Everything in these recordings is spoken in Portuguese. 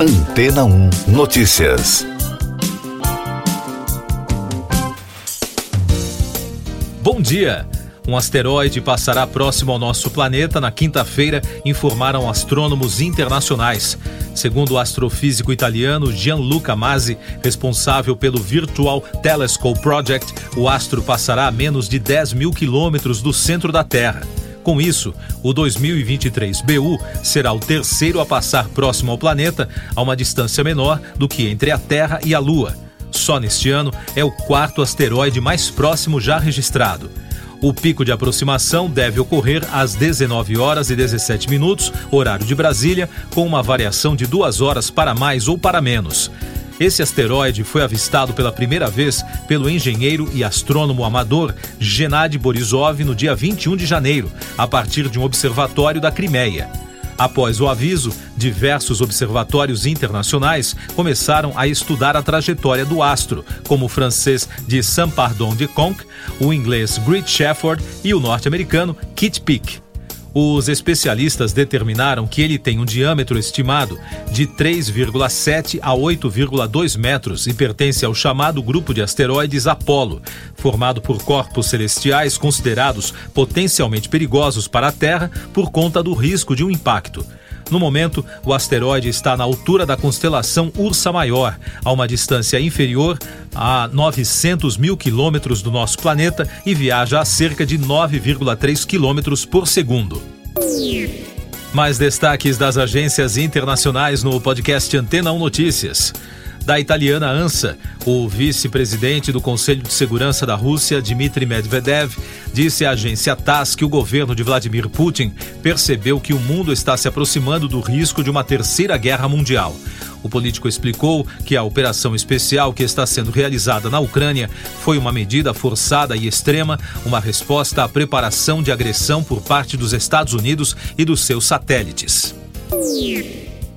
Antena 1 Notícias. Bom dia. Um asteroide passará próximo ao nosso planeta na quinta-feira, informaram astrônomos internacionais. Segundo o astrofísico italiano Gianluca Masi, responsável pelo Virtual Telescope Project, o astro passará a menos de 10 mil quilômetros do centro da Terra. Com isso, o 2023 BU será o terceiro a passar próximo ao planeta, a uma distância menor do que entre a Terra e a Lua. Só neste ano é o quarto asteroide mais próximo já registrado. O pico de aproximação deve ocorrer às 19 horas e 17 minutos, horário de Brasília, com uma variação de duas horas para mais ou para menos. Esse asteroide foi avistado pela primeira vez pelo engenheiro e astrônomo amador Gennady Borisov no dia 21 de janeiro, a partir de um observatório da Crimeia. Após o aviso, diversos observatórios internacionais começaram a estudar a trajetória do astro, como o francês de Saint-Pardon-de-Conques, o inglês Great Shefford e o norte-americano Kit Peak. Os especialistas determinaram que ele tem um diâmetro estimado de 3,7 a 8,2 metros e pertence ao chamado grupo de asteroides Apolo, formado por corpos celestiais considerados potencialmente perigosos para a Terra por conta do risco de um impacto. No momento, o asteroide está na altura da constelação Ursa Maior, a uma distância inferior a 900 mil quilômetros do nosso planeta e viaja a cerca de 9,3 quilômetros por segundo. Mais destaques das agências internacionais no podcast Antena 1 Notícias da italiana ANSA. O vice-presidente do Conselho de Segurança da Rússia, Dmitry Medvedev, disse à agência TASS que o governo de Vladimir Putin percebeu que o mundo está se aproximando do risco de uma terceira guerra mundial. O político explicou que a operação especial que está sendo realizada na Ucrânia foi uma medida forçada e extrema, uma resposta à preparação de agressão por parte dos Estados Unidos e dos seus satélites.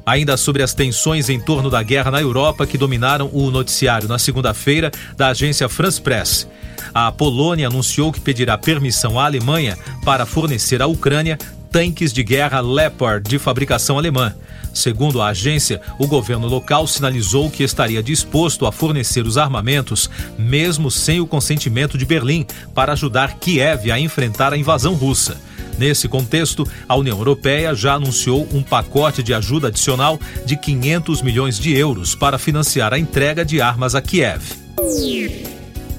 Ainda sobre as tensões em torno da guerra na Europa que dominaram o noticiário na segunda-feira da agência France Press. A Polônia anunciou que pedirá permissão à Alemanha para fornecer à Ucrânia tanques de guerra Leopard de fabricação alemã. Segundo a agência, o governo local sinalizou que estaria disposto a fornecer os armamentos, mesmo sem o consentimento de Berlim, para ajudar Kiev a enfrentar a invasão russa. Nesse contexto, a União Europeia já anunciou um pacote de ajuda adicional de 500 milhões de euros para financiar a entrega de armas a Kiev.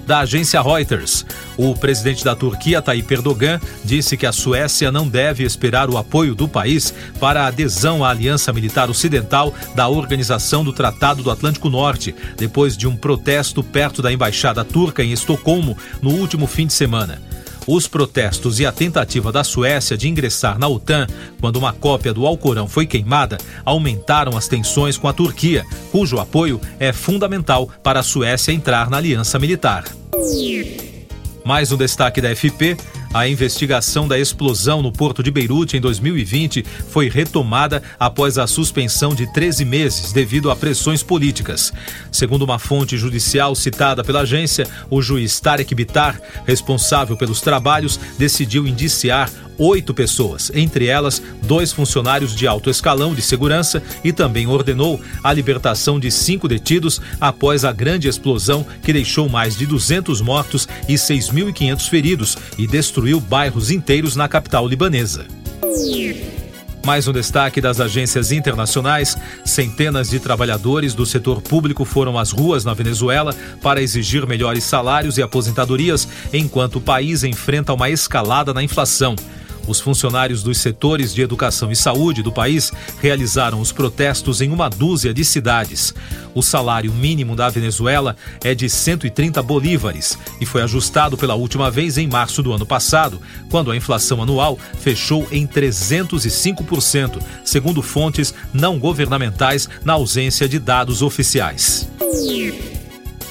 Da agência Reuters, o presidente da Turquia, Tayyip Erdogan, disse que a Suécia não deve esperar o apoio do país para a adesão à Aliança Militar Ocidental da Organização do Tratado do Atlântico Norte, depois de um protesto perto da embaixada turca em Estocolmo no último fim de semana. Os protestos e a tentativa da Suécia de ingressar na OTAN, quando uma cópia do Alcorão foi queimada, aumentaram as tensões com a Turquia, cujo apoio é fundamental para a Suécia entrar na aliança militar. Mais um destaque da FP: a investigação da explosão no porto de Beirute em 2020 foi retomada após a suspensão de 13 meses devido a pressões políticas. Segundo uma fonte judicial citada pela agência, o juiz Tarek Bitar, responsável pelos trabalhos, decidiu indiciar oito pessoas, entre elas dois funcionários de alto escalão de segurança, e também ordenou a libertação de cinco detidos após a grande explosão que deixou mais de 200 mortos e 6.500 feridos e destruiu bairros inteiros na capital libanesa. Mais um destaque das agências internacionais: centenas de trabalhadores do setor público foram às ruas na Venezuela para exigir melhores salários e aposentadorias, enquanto o país enfrenta uma escalada na inflação. Os funcionários dos setores de educação e saúde do país realizaram os protestos em uma dúzia de cidades. O salário mínimo da Venezuela é de 130 bolívares e foi ajustado pela última vez em março do ano passado, quando a inflação anual fechou em 305%, segundo fontes não governamentais na ausência de dados oficiais.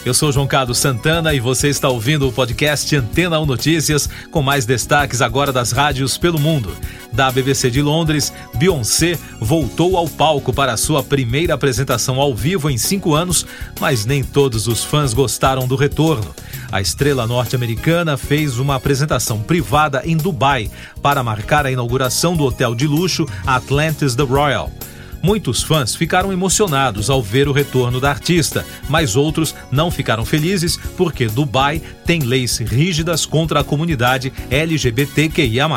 Eu sou João Carlos Santana e você está ouvindo o podcast Antena 1 Notícias com mais destaques agora das rádios pelo mundo. Da BBC de Londres, Beyoncé voltou ao palco para sua primeira apresentação ao vivo em cinco anos, mas nem todos os fãs gostaram do retorno. A estrela norte-americana fez uma apresentação privada em Dubai para marcar a inauguração do hotel de luxo Atlantis The Royal. Muitos fãs ficaram emocionados ao ver o retorno da artista, mas outros não ficaram felizes porque Dubai tem leis rígidas contra a comunidade LGBTQIA.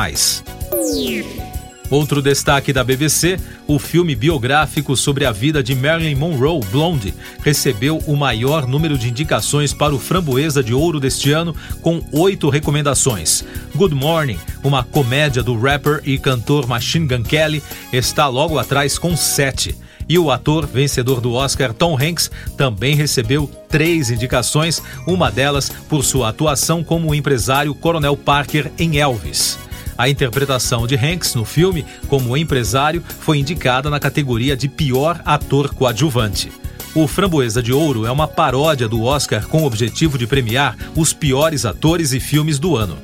Outro destaque da BBC, o filme biográfico sobre a vida de Marilyn Monroe, Blonde, recebeu o maior número de indicações para o Framboesa de Ouro deste ano, com oito recomendações. Good Morning, uma comédia do rapper e cantor Machine Gun Kelly, está logo atrás com sete. E o ator vencedor do Oscar, Tom Hanks, também recebeu três indicações, uma delas por sua atuação como empresário Coronel Parker em Elvis. A interpretação de Hanks no filme como empresário foi indicada na categoria de pior ator coadjuvante. O Framboesa de Ouro é uma paródia do Oscar com o objetivo de premiar os piores atores e filmes do ano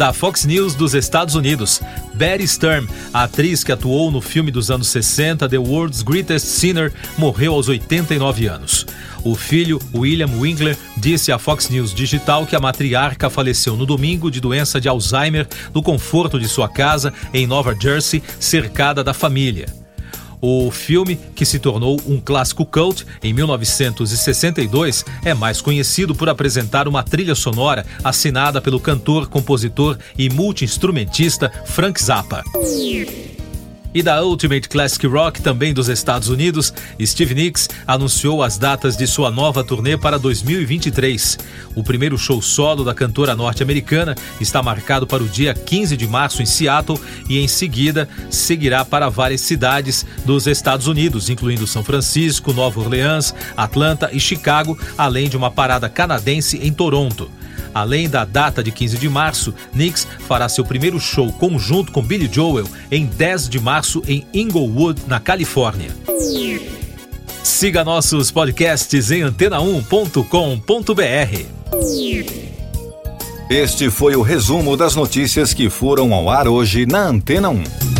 da Fox News dos Estados Unidos. Betty Sturm, a atriz que atuou no filme dos anos 60 The World's Greatest Sinner, morreu aos 89 anos. O filho, William Winkler, disse à Fox News Digital que a matriarca faleceu no domingo de doença de Alzheimer no conforto de sua casa em Nova Jersey, cercada da família. O filme, que se tornou um clássico cult em 1962, é mais conhecido por apresentar uma trilha sonora assinada pelo cantor, compositor e multi-instrumentista Frank Zappa e da Ultimate Classic Rock, também dos Estados Unidos, Steve Nicks anunciou as datas de sua nova turnê para 2023. O primeiro show solo da cantora norte-americana está marcado para o dia 15 de março em Seattle e em seguida seguirá para várias cidades dos Estados Unidos, incluindo São Francisco, Nova Orleans, Atlanta e Chicago, além de uma parada canadense em Toronto. Além da data de 15 de março, Nix fará seu primeiro show conjunto com Billy Joel em 10 de março em Inglewood, na Califórnia. Siga nossos podcasts em antena1.com.br. Este foi o resumo das notícias que foram ao ar hoje na Antena 1.